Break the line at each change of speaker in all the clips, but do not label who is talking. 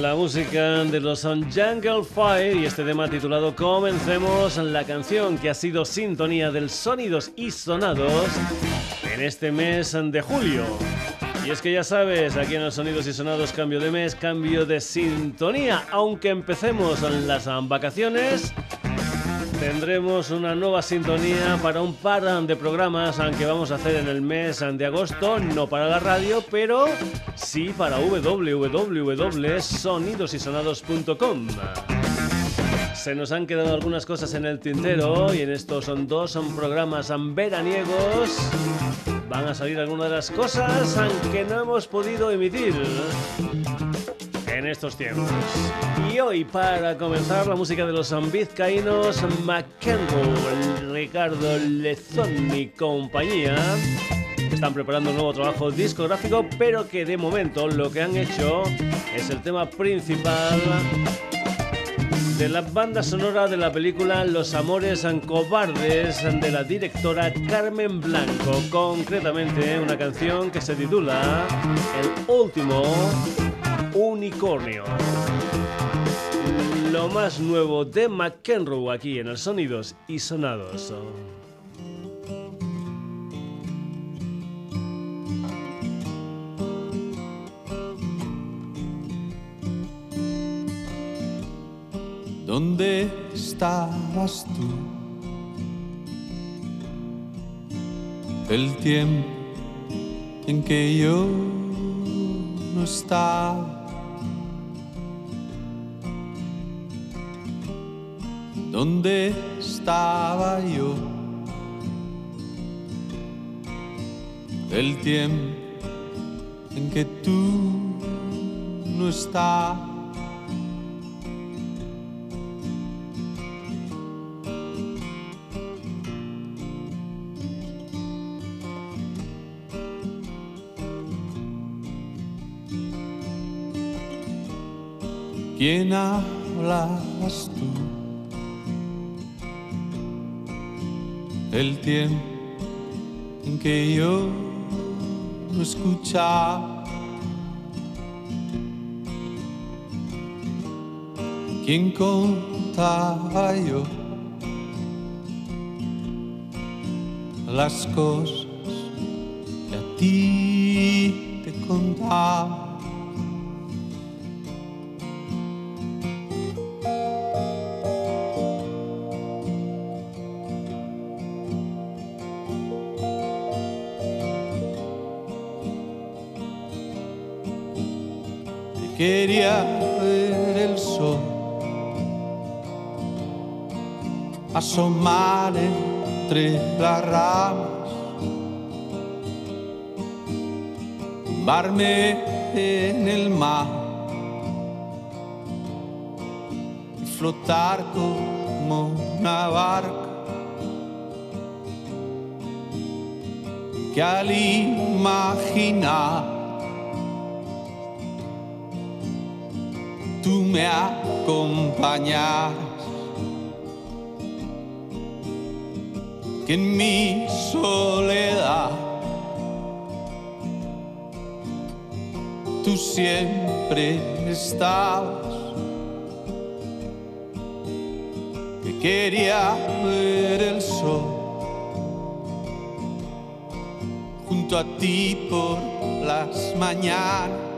La música de los Jungle Fire y este tema titulado Comencemos, la canción que ha sido sintonía del Sonidos y Sonados en este mes de julio. Y es que ya sabes, aquí en los Sonidos y Sonados cambio de mes, cambio de sintonía, aunque empecemos las vacaciones tendremos una nueva sintonía para un par de programas que vamos a hacer en el mes de agosto, no para la radio, pero sí para www.sonidosysonados.com. Se nos han quedado algunas cosas en el tintero y en estos son dos son programas veraniegos. Van a salir algunas de las cosas que no hemos podido emitir en estos tiempos. Y hoy, para comenzar, la música de los vizcaínos McEnroe, Ricardo Lezón y compañía. Están preparando un nuevo trabajo discográfico, pero que de momento lo que han hecho es el tema principal de la banda sonora de la película Los Amores Cobardes de la directora Carmen Blanco, concretamente una canción que se titula El último unicornio. Lo más nuevo de McEnroe aquí en el Sonidos y Sonados.
¿Dónde estabas tú? El tiempo en que yo no estaba ¿Dónde estaba yo? El tiempo en que tú no estás. ¿Quién hablas tú? El tiempo en que yo no escuchaba. ¿Quién contaba yo las cosas que a ti te contaba? Quería ver el sol asomar entre las ramas, tumbarme en el mar y flotar como una barca que al imaginar me acompañas, que en mi soledad tú siempre estabas, que quería ver el sol junto a ti por las mañanas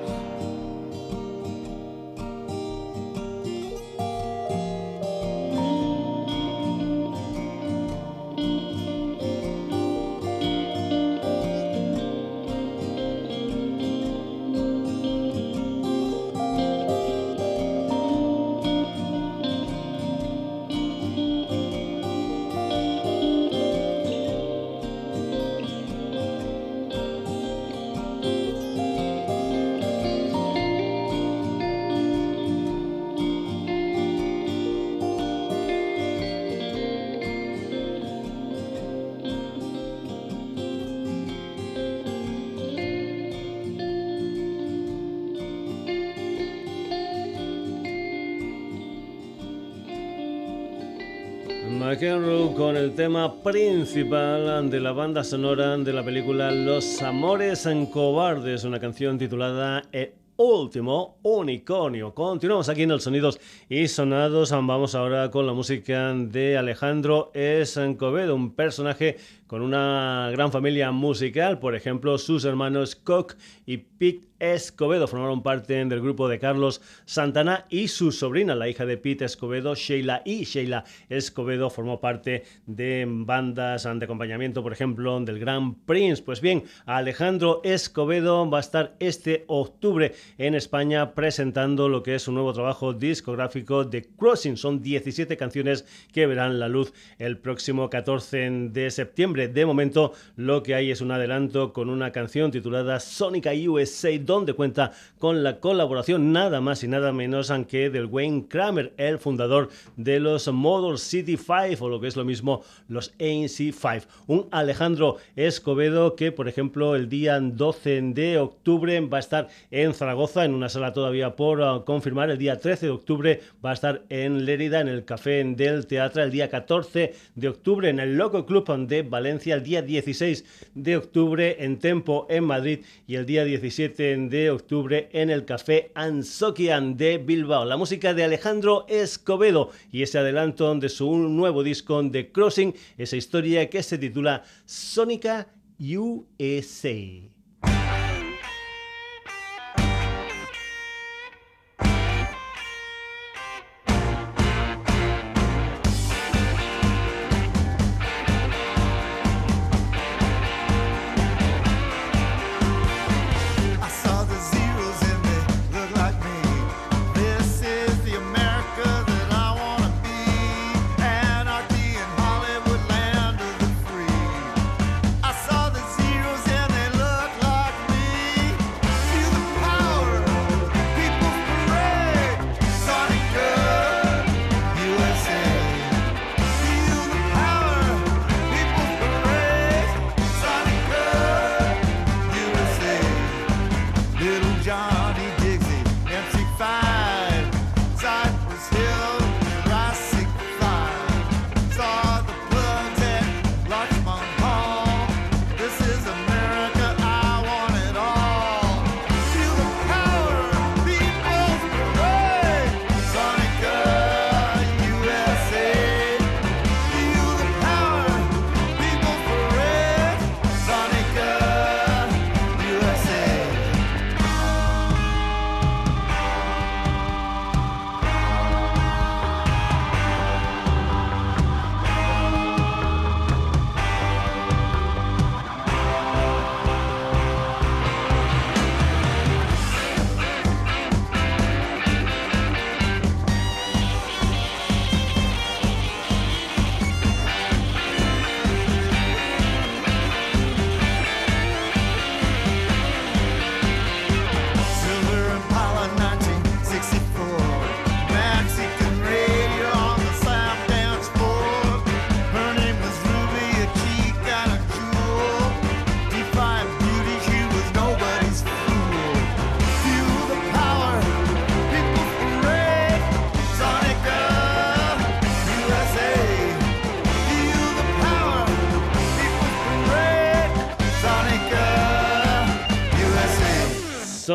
Con el tema principal de la banda sonora de la película Los Amores en Cobardes, una canción titulada El último unicornio. Continuamos aquí en el Sonidos y Sonados. Vamos ahora con la música de Alejandro Escobedo, un personaje con una gran familia musical. Por ejemplo, sus hermanos Koch y Pete Escobedo formaron parte del grupo de Carlos Santana y su sobrina, la hija de Pete Escobedo, Sheila y Sheila Escobedo, formó parte de bandas de acompañamiento, por ejemplo, del Gran Prince. Pues bien, Alejandro Escobedo va a estar este octubre en España presentando lo que es un nuevo trabajo discográfico de Crossing. Son 17 canciones que verán la luz el próximo 14 de septiembre. De momento, lo que hay es un adelanto con una canción titulada Sónica USA donde cuenta con la colaboración nada más y nada menos que del Wayne Kramer, el fundador de los Model City 5 o lo que es lo mismo los ANC 5. Un Alejandro Escobedo que, por ejemplo, el día 12 de octubre va a estar en Zaragoza, en una sala todavía por uh, confirmar. El día 13 de octubre va a estar en Lérida, en el Café del Teatro. El día 14 de octubre en el Loco Club de Valencia. El día 16 de octubre en Tempo, en Madrid. Y el día 17 de octubre en el Café Ansokian de Bilbao. La música de Alejandro Escobedo y ese adelanto de su nuevo disco de Crossing, esa historia que se titula Sónica USA.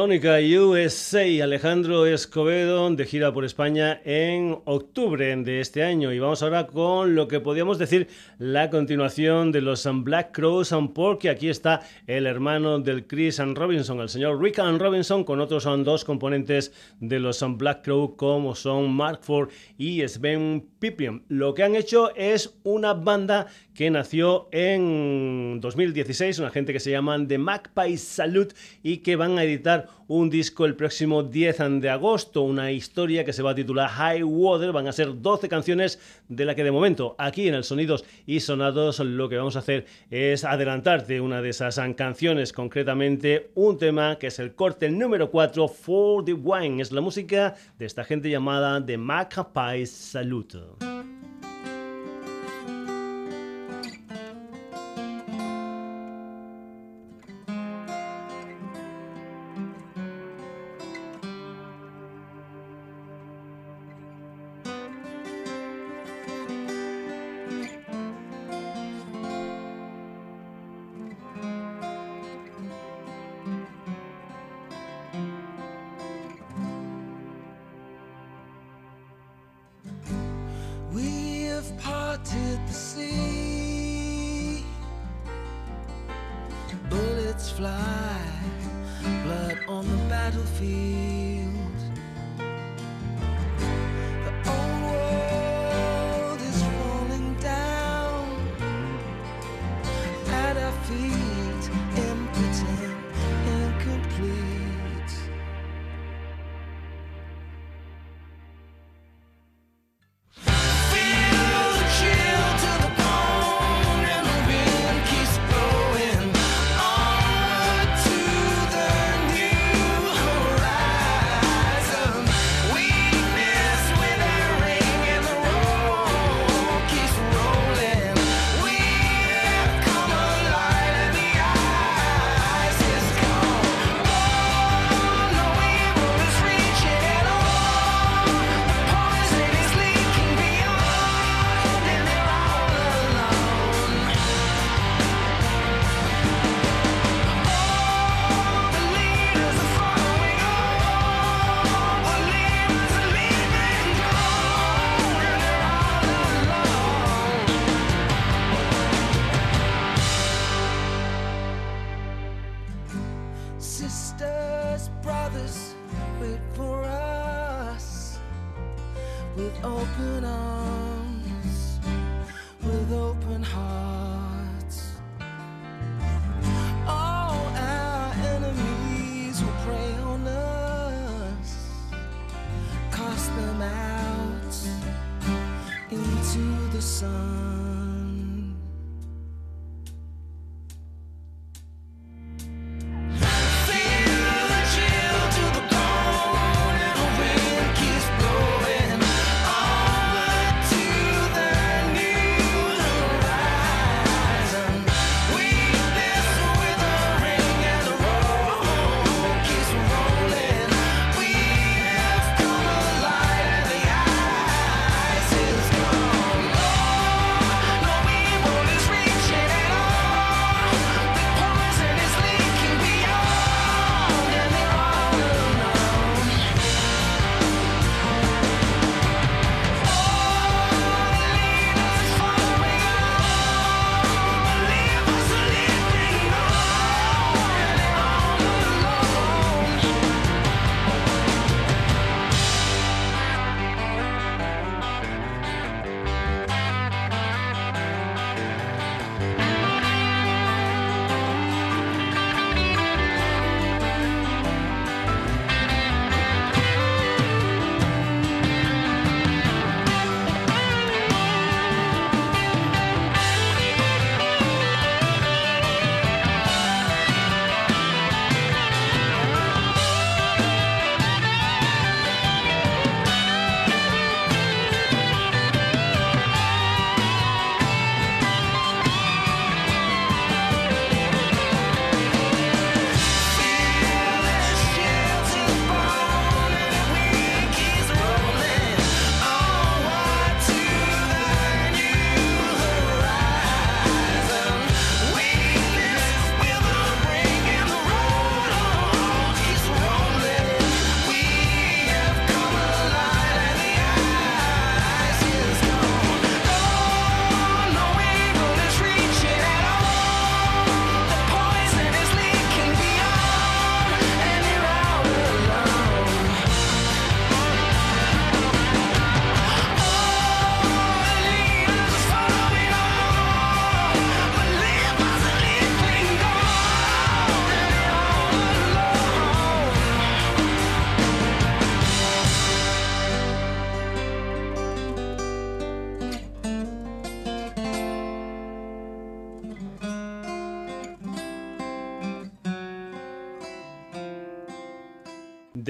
USA, Alejandro Escobedo de gira por España en octubre de este año. Y vamos ahora con lo que podríamos decir la continuación de los Black Crows, porque aquí está el hermano del Chris Robinson, el señor Rick Robinson, con otros son dos componentes de los Black Crow como son Mark Ford y Sven Pipian. Lo que han hecho es una banda que nació en 2016, una gente que se llaman The Magpie Salute y que van a editar un disco el próximo 10 de agosto, una historia que se va a titular High Water, van a ser 12 canciones de la que de momento aquí en el Sonidos y Sonados lo que vamos a hacer es adelantarte una de esas canciones, concretamente un tema que es el corte número 4, For the Wine, es la música de esta gente llamada The Magpie Salute.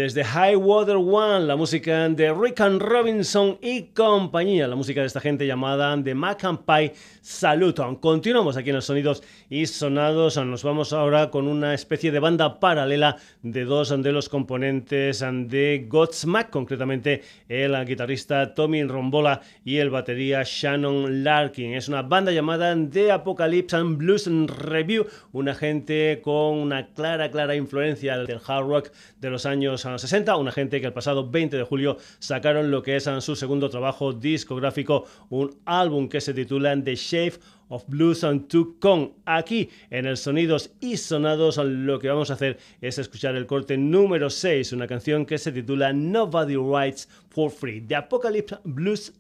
desde High Water One, la música de Rick and Robinson y compañía, la música de esta gente llamada The Mac and Pie Saluton. Continuamos aquí en los sonidos y sonados, nos vamos ahora con una especie de banda paralela de dos de los componentes de Godsmack, concretamente el guitarrista Tommy Rombola y el batería Shannon Larkin. Es una banda llamada The Apocalypse and Blues Review, una gente con una clara, clara influencia del hard rock de los años
60, una gente que el pasado 20 de julio sacaron lo que es su segundo trabajo discográfico, un álbum que se titula The Shape of Blues and To Con. Aquí en el Sonidos y Sonados lo que vamos a hacer es escuchar el corte número 6, una canción que se titula Nobody Writes for Free, The Apocalypse Blues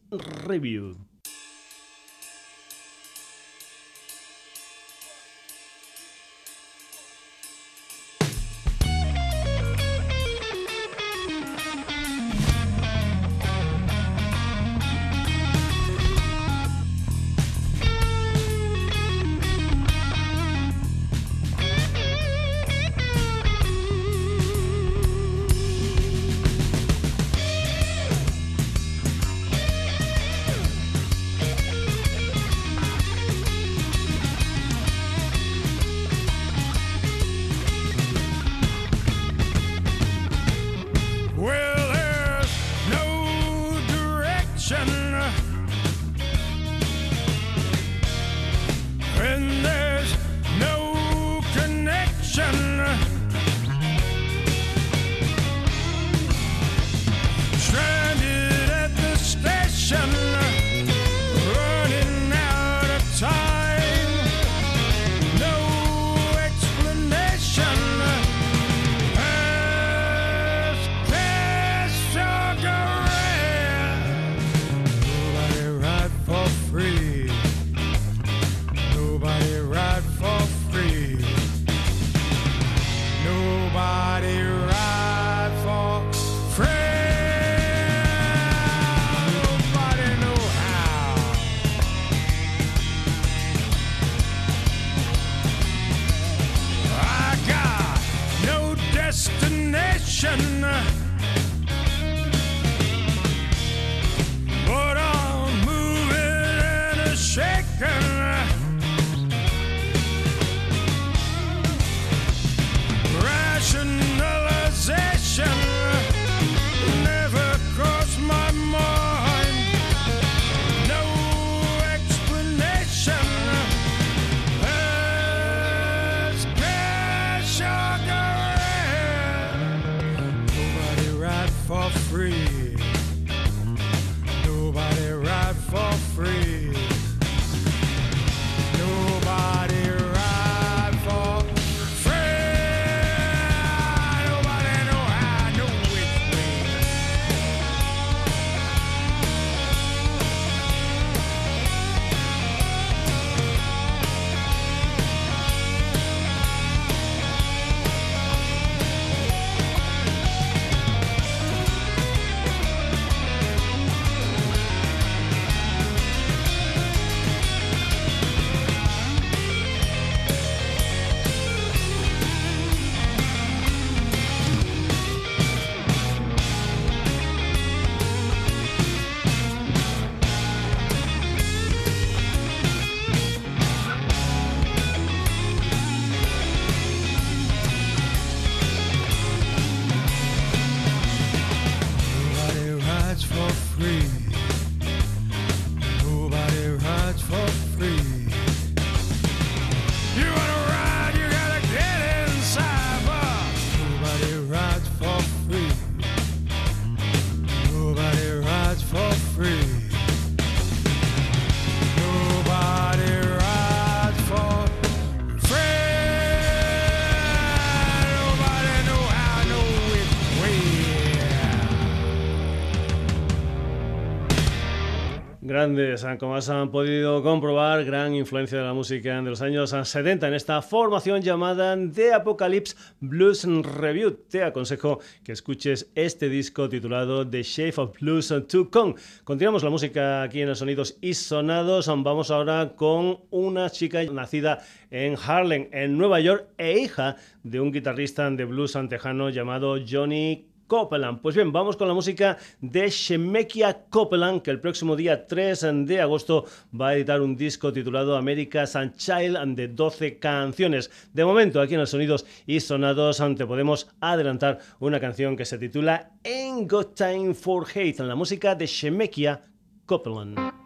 Review. Como has podido comprobar, gran influencia de la música de los años 70 en esta formación llamada The Apocalypse Blues Review. Te aconsejo que escuches este disco titulado The Shape of Blues to Come. Continuamos la música aquí en los sonidos y sonados. Vamos ahora con una chica nacida en Harlem, en Nueva York, e hija de un guitarrista de blues antejano llamado Johnny Copeland. Pues bien, vamos con la música de Shemekia Copeland, que el próximo día 3 de agosto va a editar un disco titulado America's and Child de 12 canciones. De momento, aquí en los sonidos y sonados, te podemos adelantar una canción que se titula Ain't Got Time for Hate, en la música de Shemekia Copeland.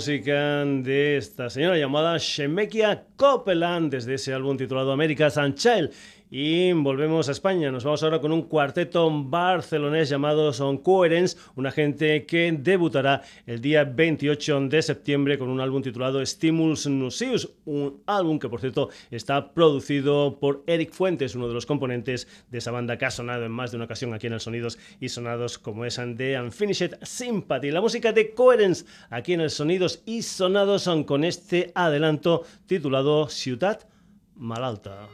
música de esta señora llamada Shemekia Copeland desde ese álbum titulado America's Sunshine y volvemos a España. Nos vamos ahora con un cuarteto barcelonés llamado Son Coherence, una gente que debutará el día 28 de septiembre con un álbum titulado Stimulus Nucius, un álbum que por cierto está producido por Eric Fuentes, uno de los componentes de esa banda que ha sonado en más de una ocasión aquí en el Sonidos y Sonados como es de Unfinished Sympathy. La música de Coherence aquí en el Sonidos y Sonados son con este adelanto titulado Ciudad Malalta.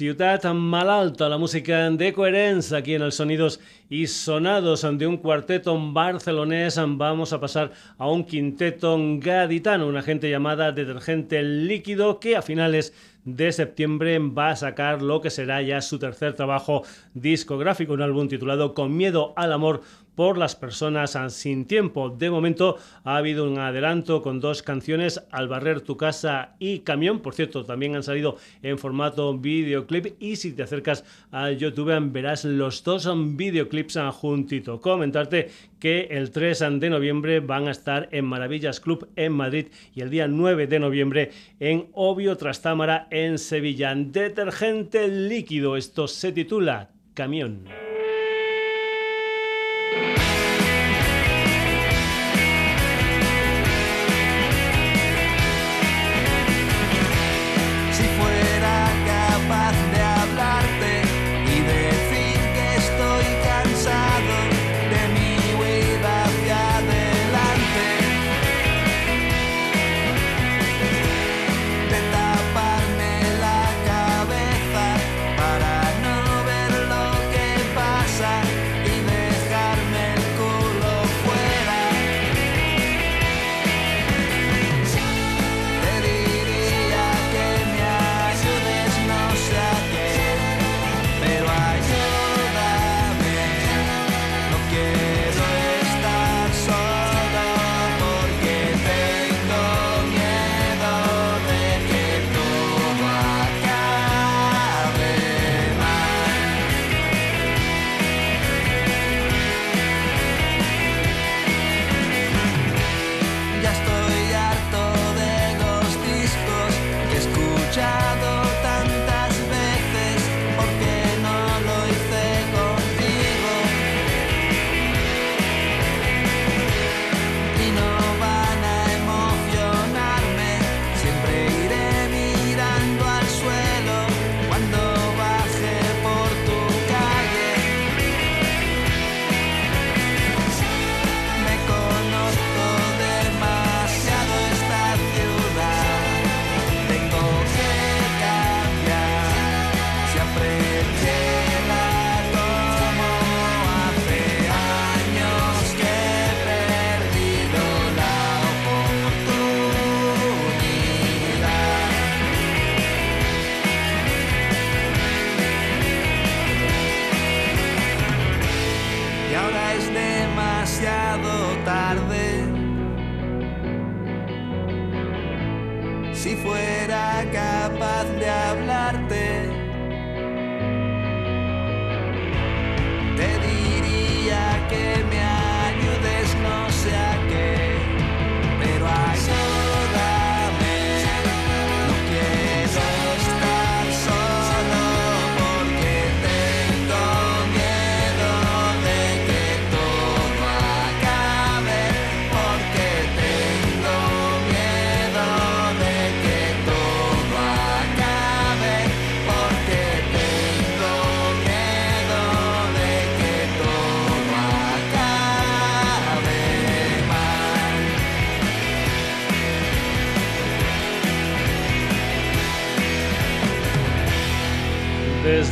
Ciudad Malalta, la música de Coherence aquí en el Sonidos y Sonados de un cuarteto barcelonés. Vamos a pasar a un quinteto gaditano, una gente llamada Detergente Líquido que a finales de septiembre va a sacar lo que será ya su tercer trabajo discográfico, un álbum titulado Con miedo al amor por las personas sin tiempo. De momento ha habido un adelanto con dos canciones, Al barrer tu casa y Camión. Por cierto, también han salido en formato videoclip y si te acercas a YouTube verás los dos videoclips juntito. Comentarte que el 3 de noviembre van a estar en Maravillas Club en Madrid y el día 9 de noviembre en Obvio Trastámara en Sevilla. Detergente líquido, esto se titula Camión.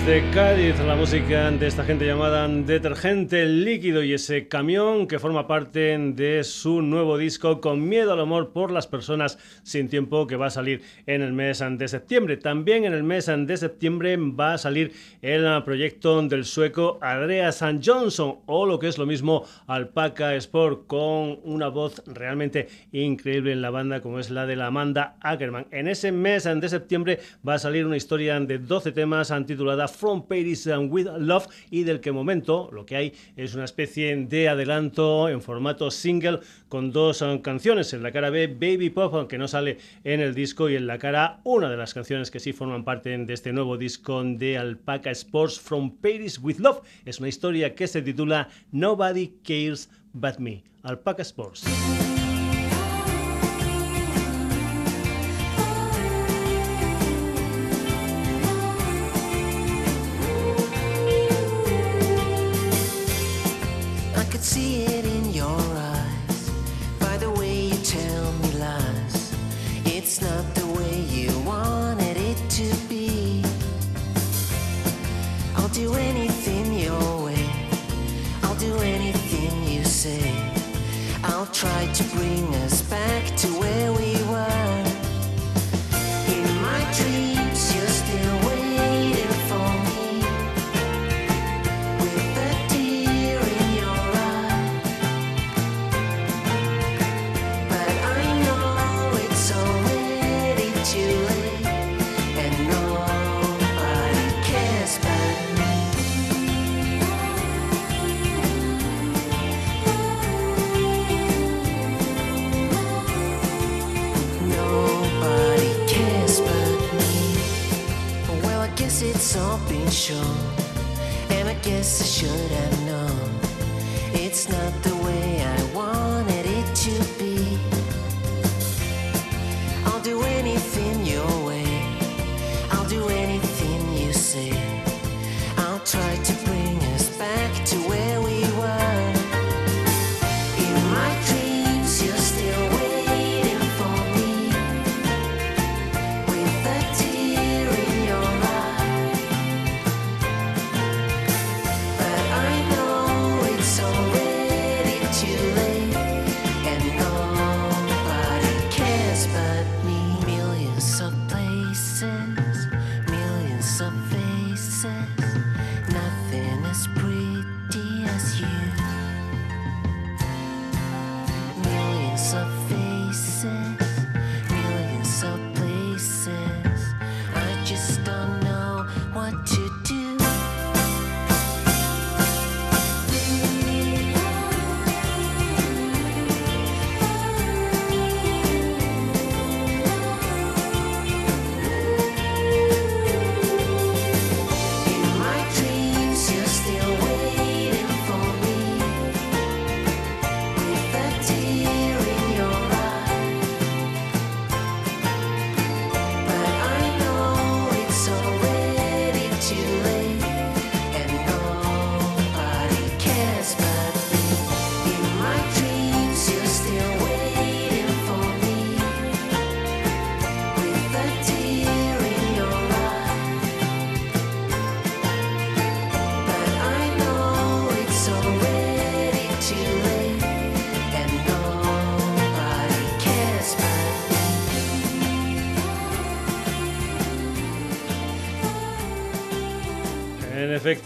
Desde Cádiz, la música de esta gente llamada Detergente Líquido y ese camión que forma parte de su nuevo disco Con Miedo al Amor por las Personas Sin Tiempo que va a salir en el mes de septiembre. También en el mes de septiembre va a salir el proyecto del sueco Andreas Johnson o lo que es lo mismo Alpaca Sport con una voz realmente increíble en la banda como es la de la Amanda Ackerman. En ese mes de septiembre va a salir una historia de 12 temas titulada From Paris with Love y del que momento lo que hay es una especie de adelanto en formato single con dos eh, canciones. En la cara B, Baby Pop, que no sale en el disco, y en la cara una de las canciones que sí forman parte de este nuevo disco de Alpaca Sports From Paris with Love. Es una historia que se titula Nobody Cares But Me. Alpaca Sports.
tried to
bring us. not sure, and I guess I should have known it's not the way I wanted it to be. I'll do anything you're.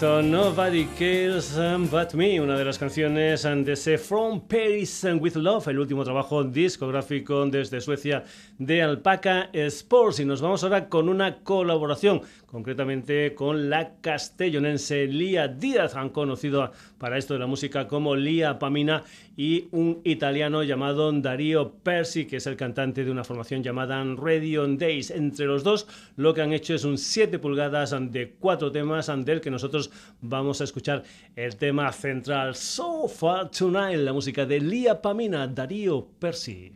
esto, Nobody Cares But Me,
una de las canciones de ese From Paris and With Love, el último trabajo discográfico desde Suecia de Alpaca Sports. Y nos vamos ahora con una colaboración, concretamente con la castellonense Lía Díaz, han conocido para esto de la música como Lía Pamina, y un italiano llamado Darío Persi, que es el cantante de una formación llamada Radio Days. Entre los dos, lo que han hecho es un 7 pulgadas de cuatro temas del que nosotros vamos a escuchar el tema central So Far Tonight, la música de Lia Pamina, Darío Percy.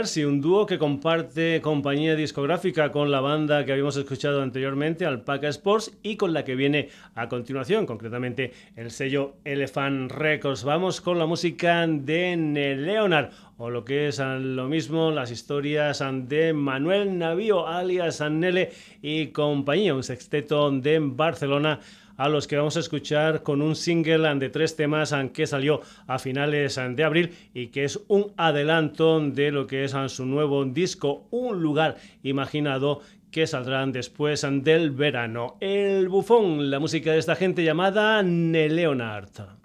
Percy, un dúo que comparte compañía discográfica con la banda que habíamos escuchado anteriormente, Alpaca Sports, y con la que viene a continuación, concretamente el sello Elephant Records. Vamos con la música de Leonard, o lo que es lo mismo, las historias de Manuel Navío, alias Nele y compañía, un sexteto de Barcelona a los que vamos a escuchar con un single de tres temas que salió a finales de abril y que es un adelanto de lo que es su nuevo disco, Un lugar imaginado que saldrán después del verano. El bufón, la música de esta gente llamada Leonard.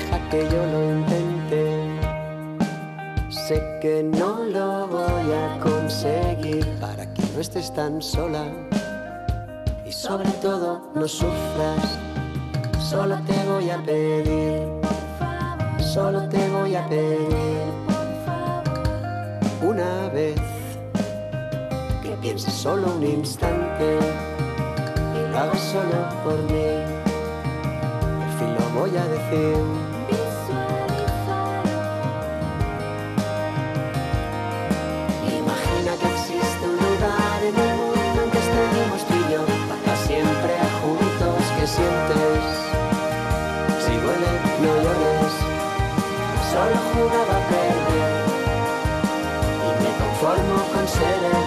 Deja que yo lo intente. Sé que no lo voy a conseguir para que no estés tan sola. Y sobre todo no sufras, solo te voy a pedir, solo te voy a pedir una vez que pienses solo un instante y lo hagas solo por mí. Al fin lo voy a decir. Si duele, no llores. Solo jugaba a perder y me conformo con ser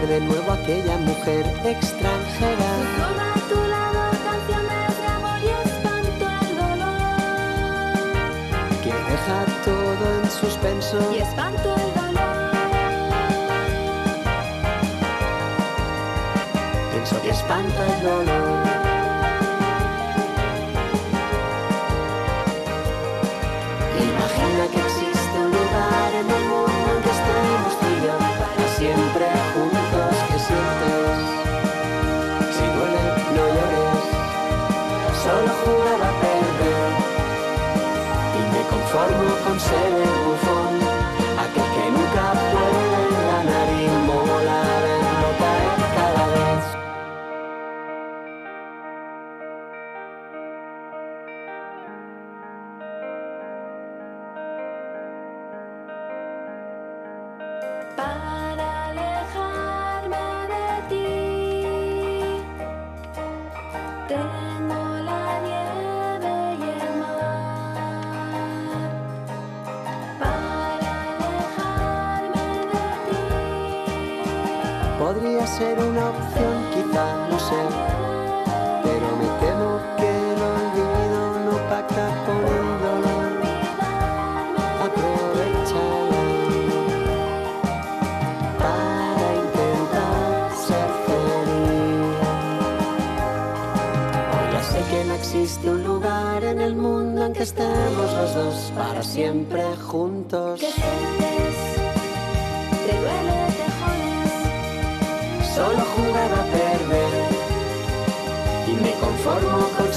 ser de nuevo aquella mujer extranjera.
Solo a tu lado canciones de amor y espanto el dolor.
que deja todo en suspenso.
Y espanto el dolor.
Pienso que espanta el dolor. Imagina que existe un lugar en el mundo en que estemos tú y yo para siempre I'm sailing for. Que estemos los dos para siempre juntos.
¿Qué sientes? ¿Te duele, te jodes?
Solo jugar a perder y me conformo con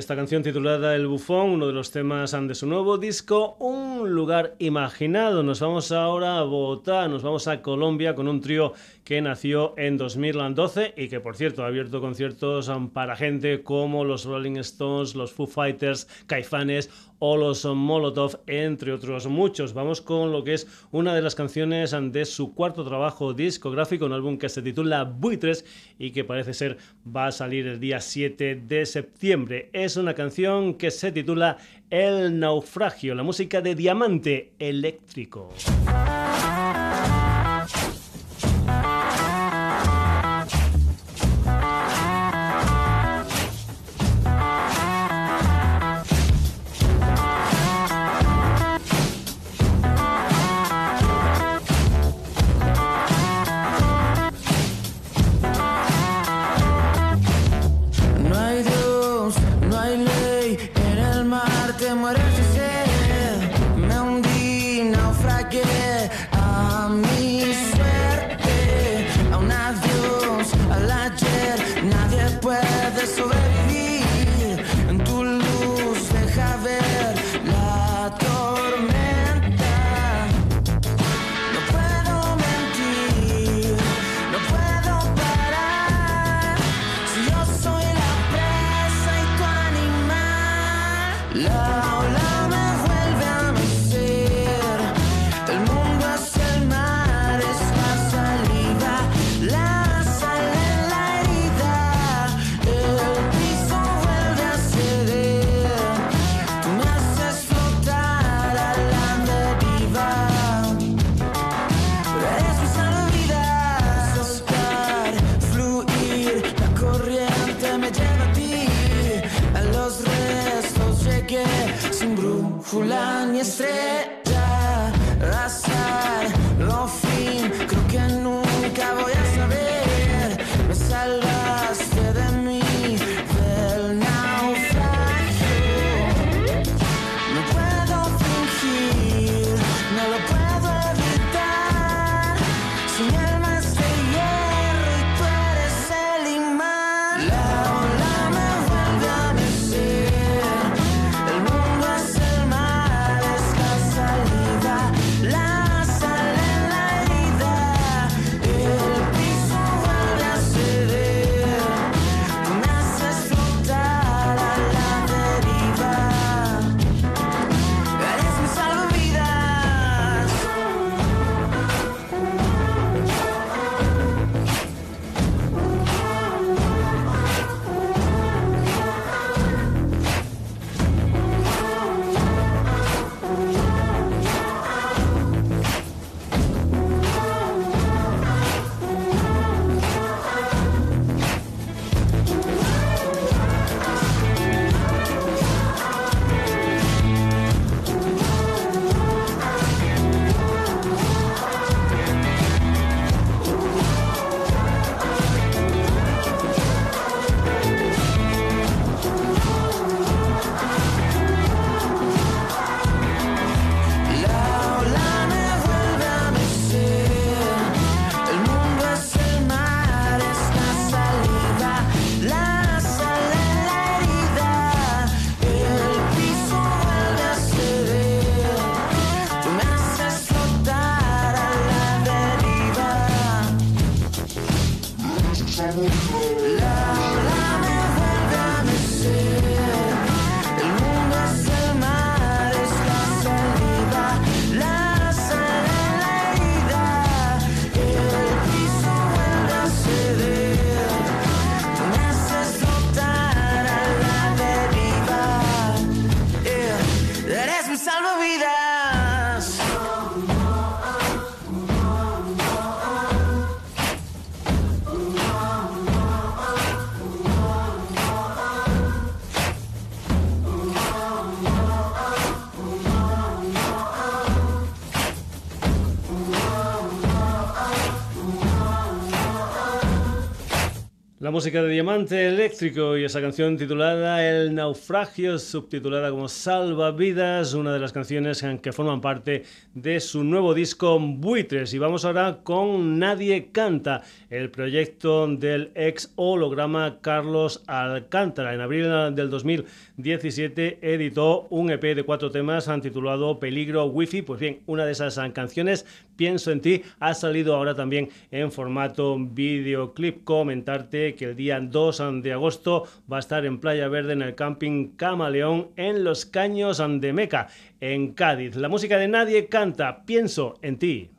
esta canción titulada El Bufón, uno de los temas de su nuevo disco, Un lugar imaginado. Nos vamos ahora a Bogotá, nos vamos a Colombia con un trío que nació en 2012 y que por cierto ha abierto conciertos para gente como los Rolling Stones, los Foo Fighters, Caifanes o los Molotov, entre otros muchos. Vamos con lo que es una de las canciones de su cuarto trabajo discográfico, un álbum que se titula Buitres y que parece ser va a salir el día 7 de septiembre. Es una canción que se titula El naufragio, la música de Diamante Eléctrico.
La
música de Diamante Eléctrico y esa canción titulada El Naufragio, subtitulada como Salvavidas, una de las canciones que forman parte de su nuevo disco Buitres. Y vamos ahora con Nadie Canta, el proyecto del ex holograma Carlos Alcántara. En abril del 2017 editó un EP de cuatro temas titulado Peligro Wifi. Pues bien, una de esas canciones, Pienso en ti, ha salido ahora también en formato videoclip. Comentarte que el día 2 de agosto va a estar en Playa Verde en el camping Camaleón en Los Caños de Meca, en Cádiz. La música de nadie canta, pienso en ti.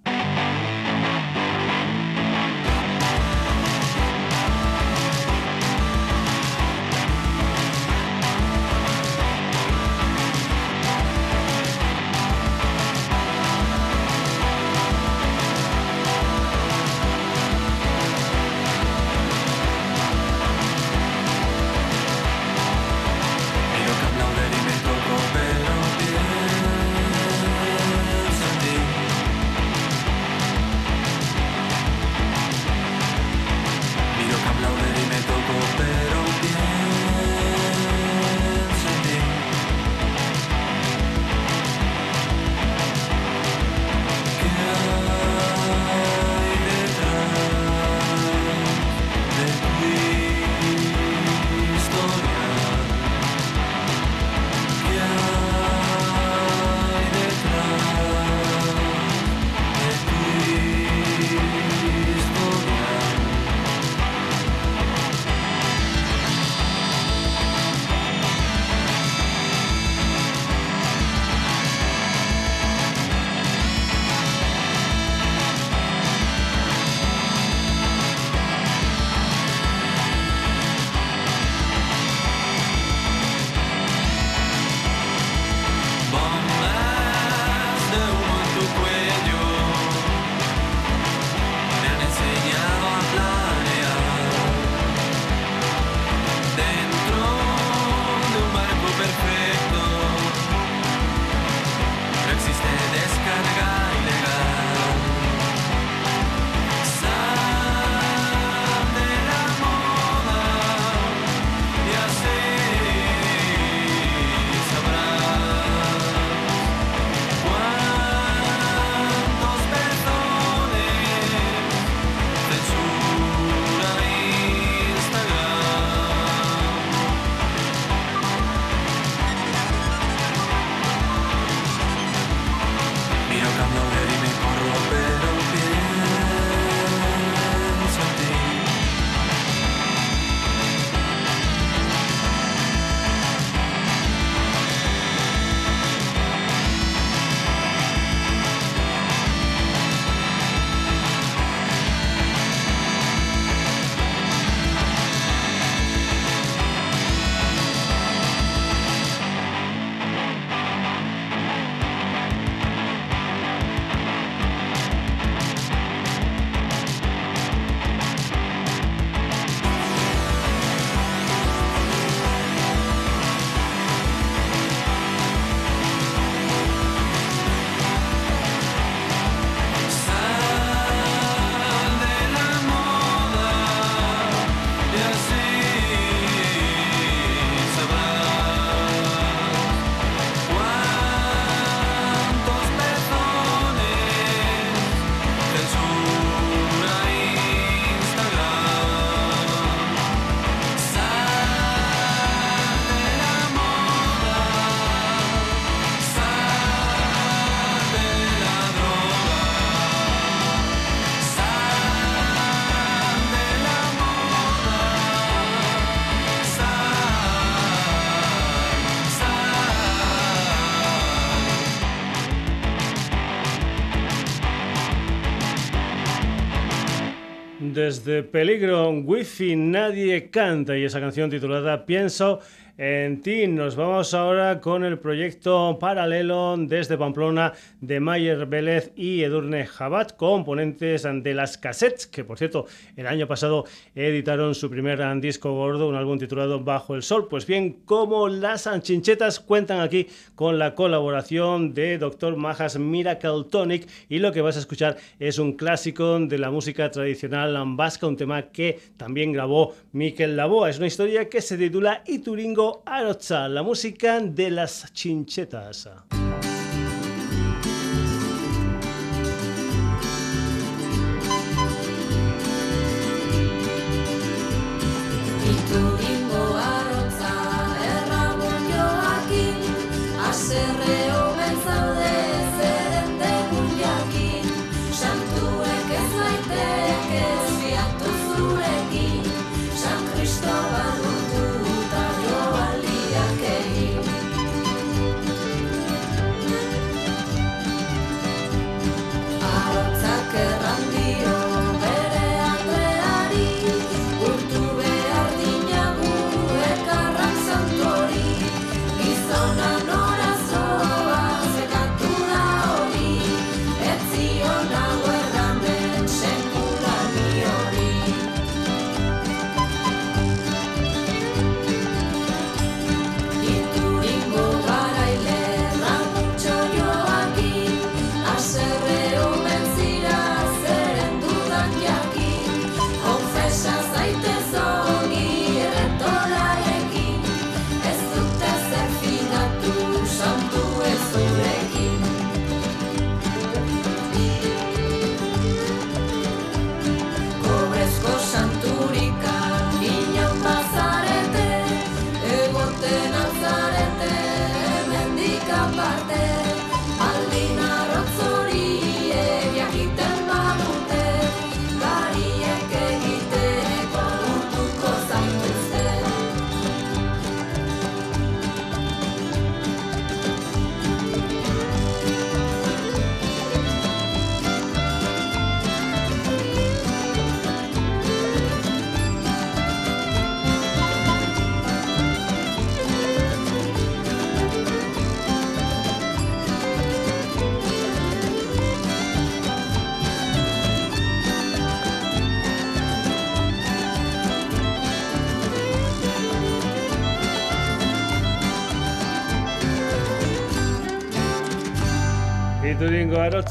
Desde Peligro Wifi nadie canta y esa canción titulada Pienso
en ti. Nos vamos ahora con el proyecto paralelo desde Pamplona de Mayer Vélez y Edurne Jabat, componentes de las cassettes, que por cierto el año pasado editaron su primer disco gordo, un álbum titulado Bajo el Sol. Pues bien, como las chinchetas cuentan aquí con la colaboración de Dr. Majas Miracle Tonic y lo que vas a escuchar es un clásico de la música tradicional vasca, un tema que también grabó Miquel Laboa. Es una historia que se titula Ituringo Arocha, la música de las chinchetas.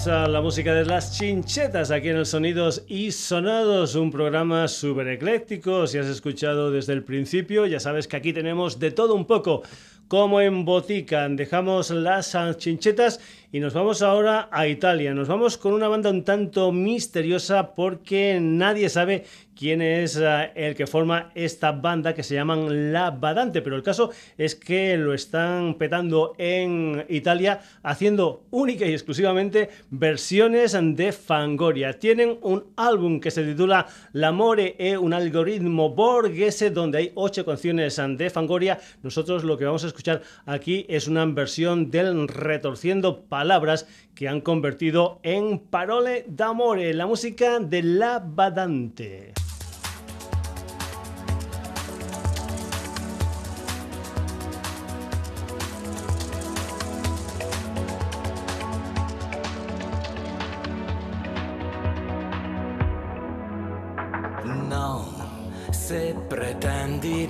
Arocha, la música de las chinchetas aquí en el Sonidos y Sonados, un programa súper ecléctico. Si has escuchado desde el principio, ya sabes que aquí tenemos de todo un poco. Como en Botica, dejamos las chinchetas y nos vamos ahora a Italia. Nos vamos con una banda un tanto misteriosa porque nadie sabe quién es eh, el que forma esta banda que se llaman La Badante, pero el caso es que lo están petando en Italia haciendo única y exclusivamente versiones de Fangoria. Tienen un álbum que se titula L'amore è un algoritmo borghese donde hay ocho canciones de Fangoria. Nosotros lo que vamos a escuchar aquí es una versión del Retorciendo Palabras que han convertido en Parole d'amore, la música de La Badante.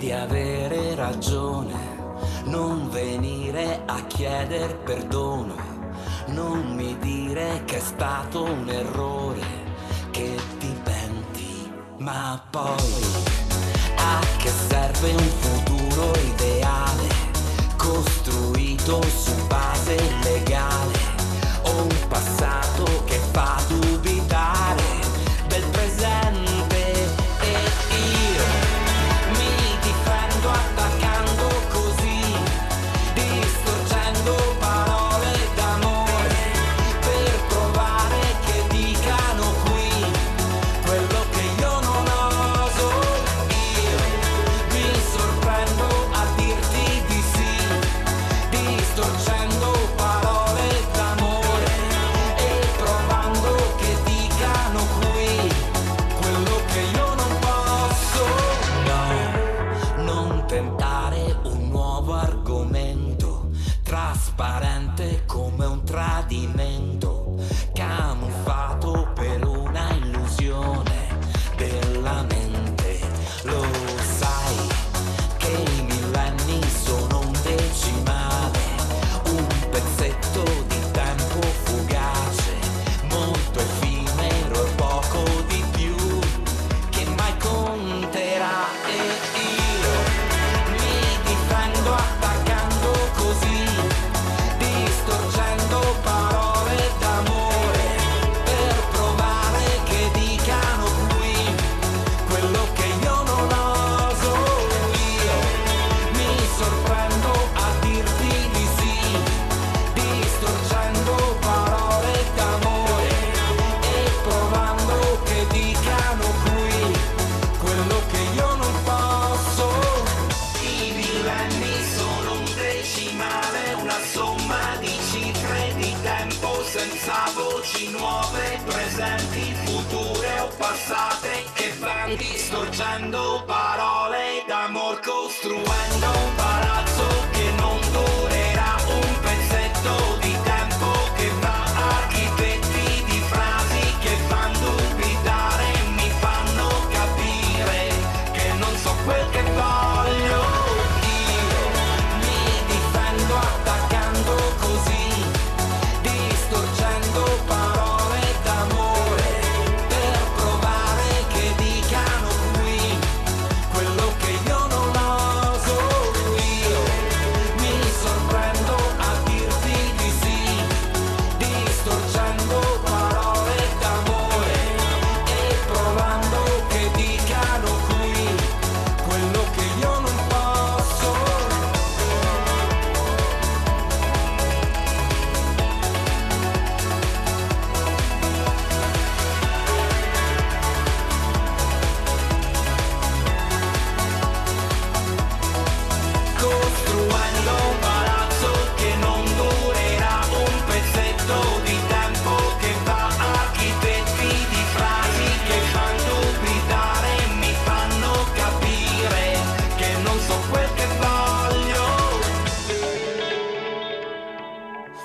Di avere ragione, non venire a chieder perdono, non mi dire che è stato un errore, che ti penti, ma poi a che serve un futuro ideale, costruito su base legale, o un passato che fa dubitare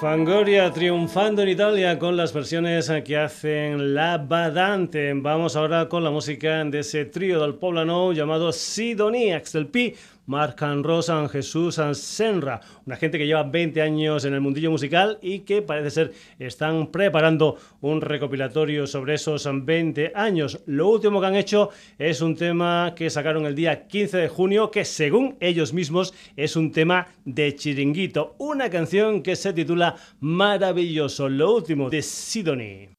Fangoria triunfando en Italia con las versiones que hacen La Badante. Vamos ahora con la música de ese trío del poblano llamado Sidoniax, del Pi Mark Rosan, Jesús Senra, una gente que lleva 20 años en el mundillo musical y que parece ser están preparando un recopilatorio sobre esos 20 años. Lo último que han hecho es un tema que sacaron el día 15 de junio, que según ellos mismos es un tema de chiringuito, una canción que se titula Maravilloso, lo último de
Sidney.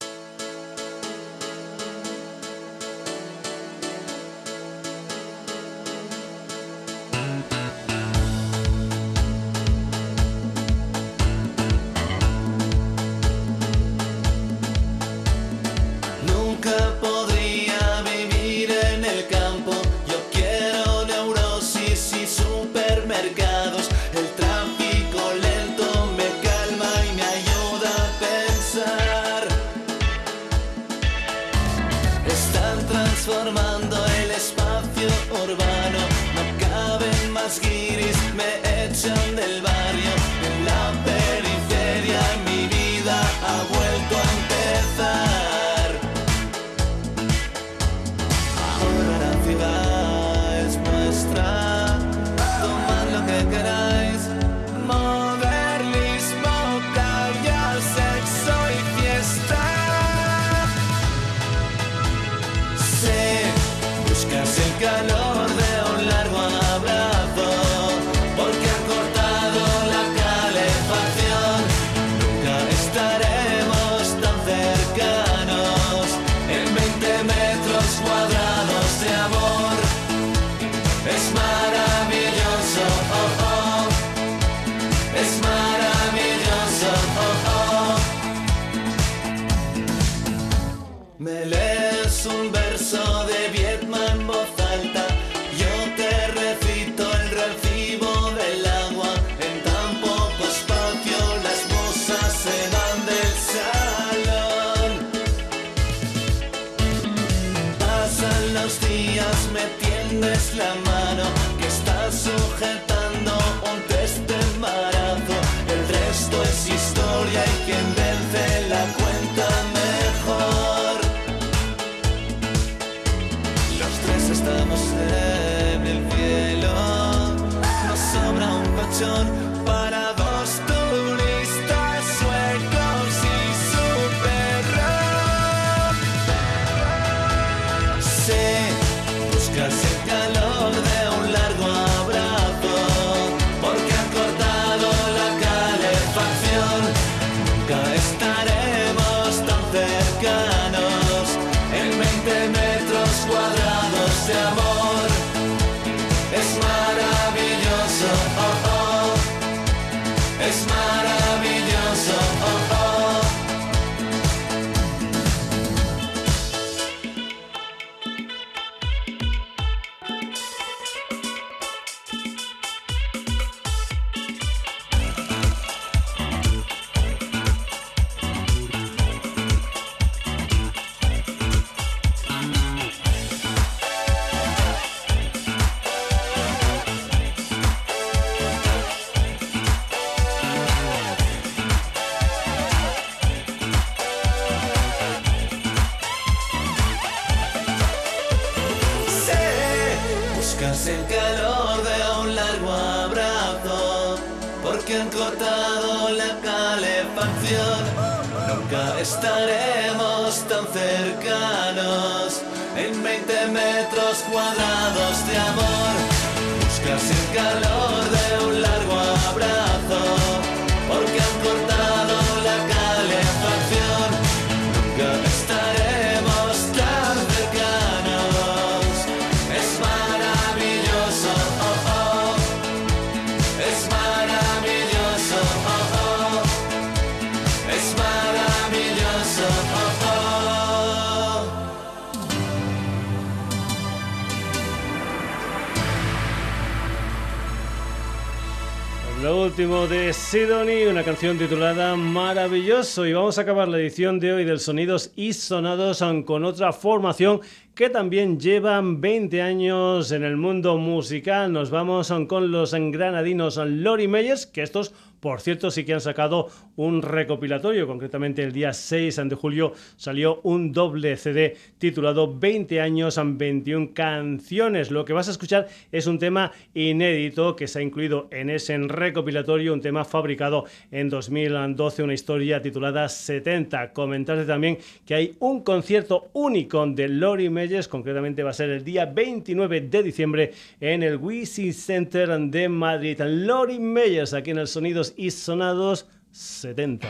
Último de Sidoni, una canción titulada Maravilloso. Y vamos a acabar la edición de hoy del Sonidos y Sonados con otra formación que también llevan 20 años en el mundo musical. Nos vamos con los granadinos Lori Meyers, que estos, por cierto, sí que han sacado un recopilatorio. Concretamente, el día 6 de julio salió un doble CD titulado 20 años, 21 canciones. Lo que vas a escuchar es un tema inédito que se ha incluido en ese recopilatorio, un tema fabricado en 2012, una historia titulada 70. Comentarte también que hay un concierto único de Lori Meyers, concretamente va a ser el día 29 de diciembre en el Wisi Center de Madrid. Lori Meyers aquí en el Sonidos y Sonados 70.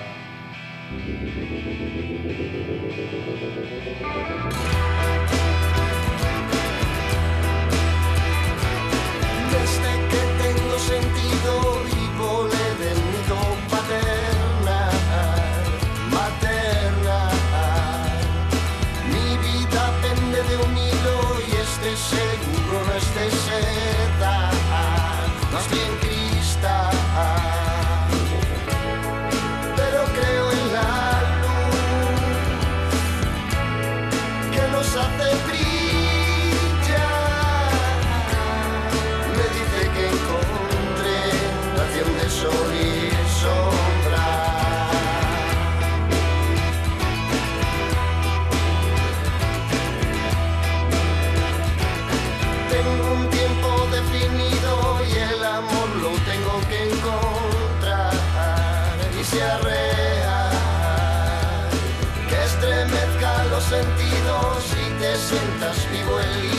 Sientas vivo en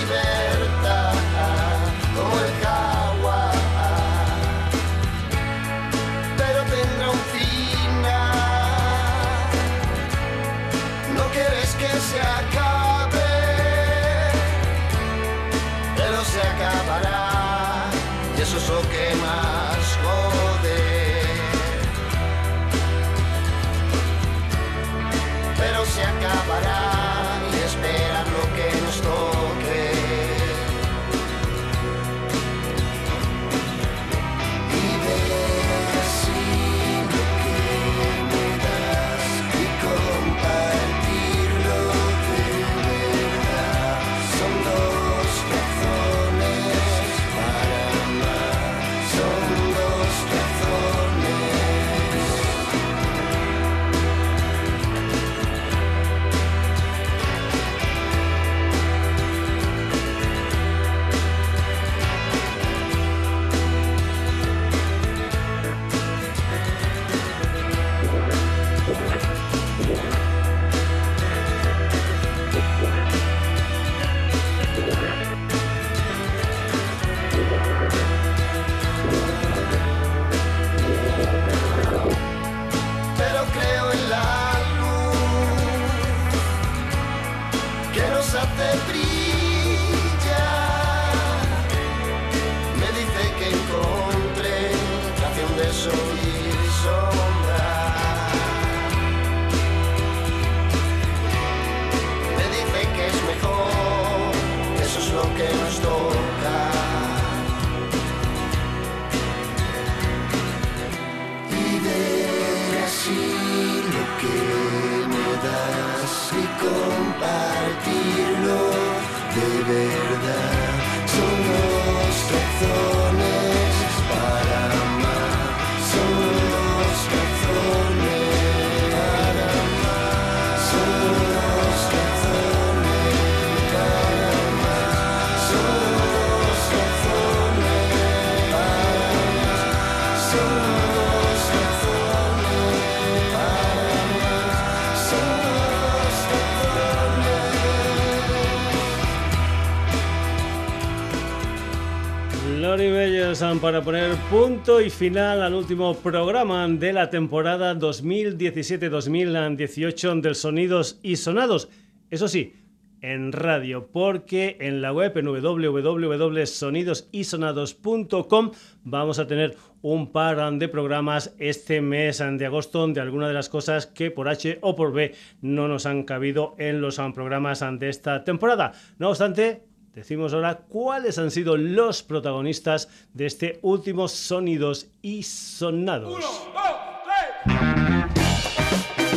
para poner punto y final al último programa de la temporada 2017-2018 del Sonidos y Sonados. Eso sí, en radio, porque en la web en www.sonidosysonados.com vamos a tener un par de programas este mes de agosto de algunas de las cosas que por H o por B no nos han cabido en los programas de esta temporada. No obstante, decimos ahora cuáles han sido los protagonistas de este último Sonidos y Sonados.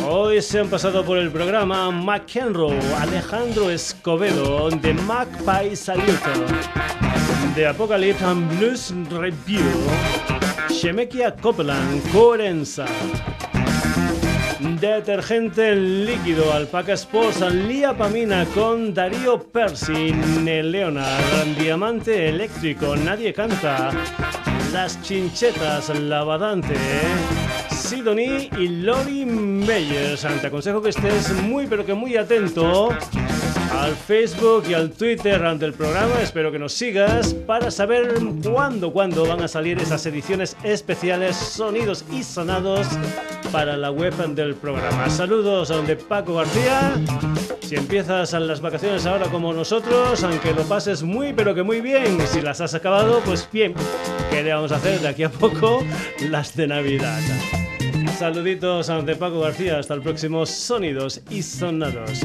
Hoy se han pasado por el programa McEnroe, Alejandro Escobedo, de Magpie Salute, de Apocalypse and Blues Review, Shemekia Copeland, Coherenza, Detergente líquido, Alpaca Sports, Lía Pamina con Darío Percy, Leonard, Diamante eléctrico, Nadie canta, Las Chinchetas, Lavadante, Sidonie y Lori Meyers. Te aconsejo que estés muy pero que muy atento al Facebook y al Twitter del programa. Espero que nos sigas para saber cuándo, cuándo van a salir esas ediciones especiales, sonidos y sonados para la web del programa. Saludos de Paco García. Si empiezas las vacaciones ahora como nosotros, aunque lo pases muy pero que muy bien, si las has acabado, pues bien, ¿qué le vamos a hacer de aquí a poco? Las de Navidad. Saluditos de Paco García, hasta el próximo Sonidos y Sonados.